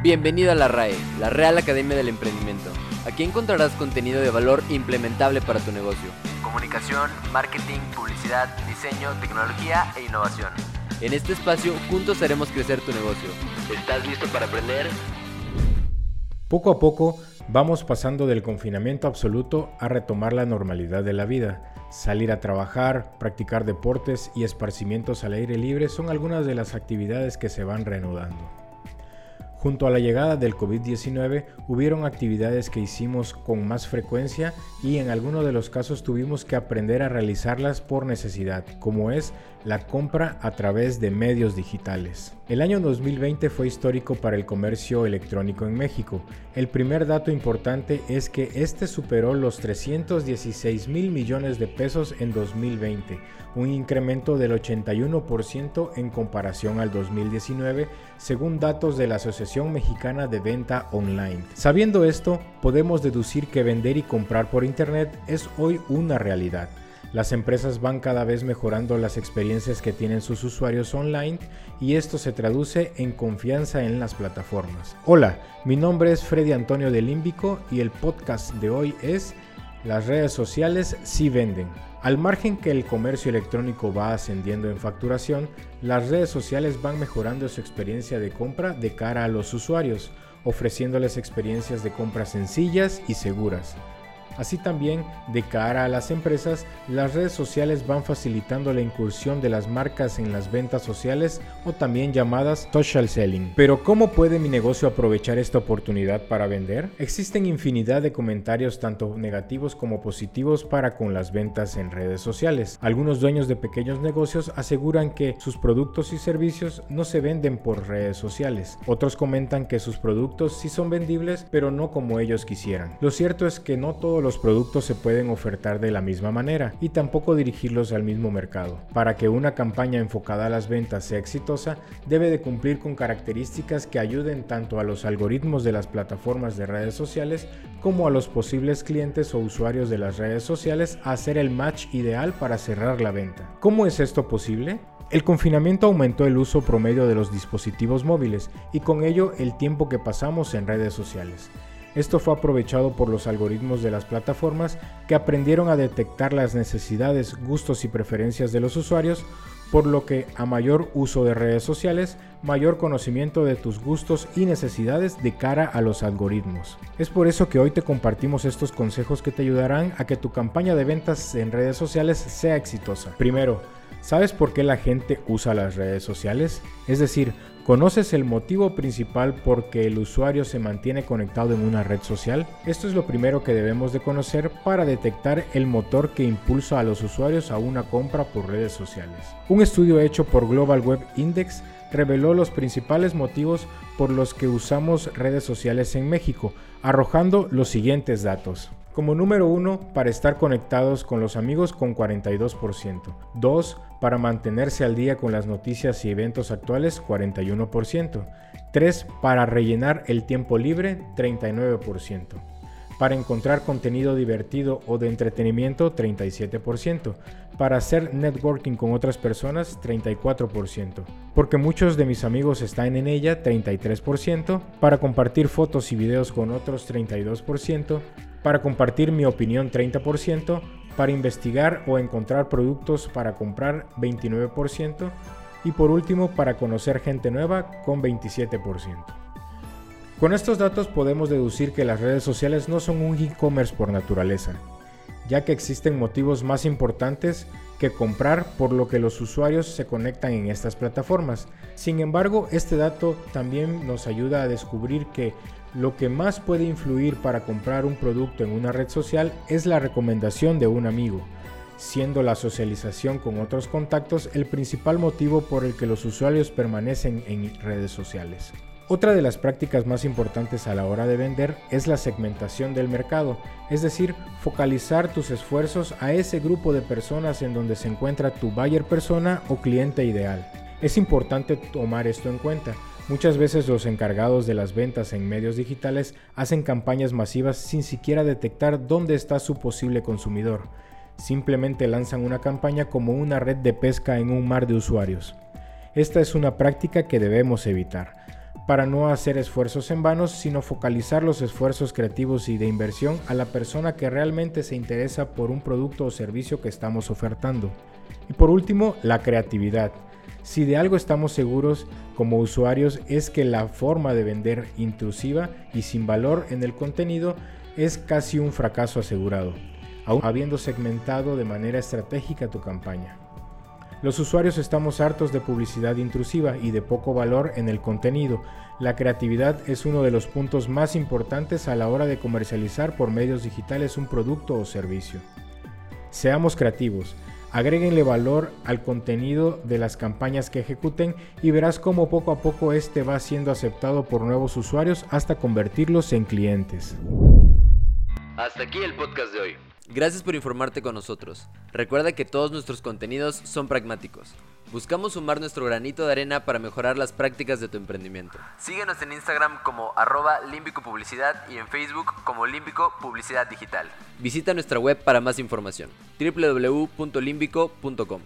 Bienvenido a la RAE, la Real Academia del Emprendimiento. Aquí encontrarás contenido de valor implementable para tu negocio. Comunicación, marketing, publicidad, diseño, tecnología e innovación. En este espacio juntos haremos crecer tu negocio. ¿Estás listo para aprender? Poco a poco vamos pasando del confinamiento absoluto a retomar la normalidad de la vida. Salir a trabajar, practicar deportes y esparcimientos al aire libre son algunas de las actividades que se van reanudando. Junto a la llegada del COVID-19 hubieron actividades que hicimos con más frecuencia y en algunos de los casos tuvimos que aprender a realizarlas por necesidad, como es la compra a través de medios digitales. El año 2020 fue histórico para el comercio electrónico en México. El primer dato importante es que este superó los 316 mil millones de pesos en 2020, un incremento del 81% en comparación al 2019, según datos de la Asociación Mexicana de Venta Online. Sabiendo esto, podemos deducir que vender y comprar por Internet es hoy una realidad. Las empresas van cada vez mejorando las experiencias que tienen sus usuarios online y esto se traduce en confianza en las plataformas. Hola, mi nombre es Freddy Antonio de Límbico y el podcast de hoy es Las redes sociales sí venden. Al margen que el comercio electrónico va ascendiendo en facturación, las redes sociales van mejorando su experiencia de compra de cara a los usuarios, ofreciéndoles experiencias de compra sencillas y seguras. Así también, de cara a las empresas, las redes sociales van facilitando la incursión de las marcas en las ventas sociales o también llamadas social selling. Pero ¿cómo puede mi negocio aprovechar esta oportunidad para vender? Existen infinidad de comentarios tanto negativos como positivos para con las ventas en redes sociales. Algunos dueños de pequeños negocios aseguran que sus productos y servicios no se venden por redes sociales. Otros comentan que sus productos sí son vendibles, pero no como ellos quisieran. Lo cierto es que no todos los productos se pueden ofertar de la misma manera y tampoco dirigirlos al mismo mercado. Para que una campaña enfocada a las ventas sea exitosa, debe de cumplir con características que ayuden tanto a los algoritmos de las plataformas de redes sociales como a los posibles clientes o usuarios de las redes sociales a hacer el match ideal para cerrar la venta. ¿Cómo es esto posible? El confinamiento aumentó el uso promedio de los dispositivos móviles y con ello el tiempo que pasamos en redes sociales. Esto fue aprovechado por los algoritmos de las plataformas que aprendieron a detectar las necesidades, gustos y preferencias de los usuarios, por lo que a mayor uso de redes sociales, mayor conocimiento de tus gustos y necesidades de cara a los algoritmos. Es por eso que hoy te compartimos estos consejos que te ayudarán a que tu campaña de ventas en redes sociales sea exitosa. Primero, ¿sabes por qué la gente usa las redes sociales? Es decir, ¿Conoces el motivo principal por que el usuario se mantiene conectado en una red social? Esto es lo primero que debemos de conocer para detectar el motor que impulsa a los usuarios a una compra por redes sociales. Estudio hecho por Global Web Index reveló los principales motivos por los que usamos redes sociales en México, arrojando los siguientes datos. Como número 1, para estar conectados con los amigos con 42%. 2, para mantenerse al día con las noticias y eventos actuales 41%. 3, para rellenar el tiempo libre 39%. Para encontrar contenido divertido o de entretenimiento 37%. Para hacer networking con otras personas 34%. Porque muchos de mis amigos están en ella 33%. Para compartir fotos y videos con otros 32% para compartir mi opinión 30%, para investigar o encontrar productos para comprar 29% y por último para conocer gente nueva con 27%. Con estos datos podemos deducir que las redes sociales no son un e-commerce por naturaleza, ya que existen motivos más importantes que comprar por lo que los usuarios se conectan en estas plataformas. Sin embargo, este dato también nos ayuda a descubrir que lo que más puede influir para comprar un producto en una red social es la recomendación de un amigo, siendo la socialización con otros contactos el principal motivo por el que los usuarios permanecen en redes sociales. Otra de las prácticas más importantes a la hora de vender es la segmentación del mercado, es decir, focalizar tus esfuerzos a ese grupo de personas en donde se encuentra tu buyer persona o cliente ideal. Es importante tomar esto en cuenta, Muchas veces los encargados de las ventas en medios digitales hacen campañas masivas sin siquiera detectar dónde está su posible consumidor. Simplemente lanzan una campaña como una red de pesca en un mar de usuarios. Esta es una práctica que debemos evitar. Para no hacer esfuerzos en vanos, sino focalizar los esfuerzos creativos y de inversión a la persona que realmente se interesa por un producto o servicio que estamos ofertando. Y por último, la creatividad. Si de algo estamos seguros como usuarios es que la forma de vender intrusiva y sin valor en el contenido es casi un fracaso asegurado, aún habiendo segmentado de manera estratégica tu campaña. Los usuarios estamos hartos de publicidad intrusiva y de poco valor en el contenido. La creatividad es uno de los puntos más importantes a la hora de comercializar por medios digitales un producto o servicio. Seamos creativos, agréguenle valor al contenido de las campañas que ejecuten y verás cómo poco a poco este va siendo aceptado por nuevos usuarios hasta convertirlos en clientes. Hasta aquí el podcast de hoy. Gracias por informarte con nosotros. Recuerda que todos nuestros contenidos son pragmáticos. Buscamos sumar nuestro granito de arena para mejorar las prácticas de tu emprendimiento. Síguenos en Instagram como arroba límbico publicidad y en Facebook como límbico publicidad digital. Visita nuestra web para más información www.limbico.com.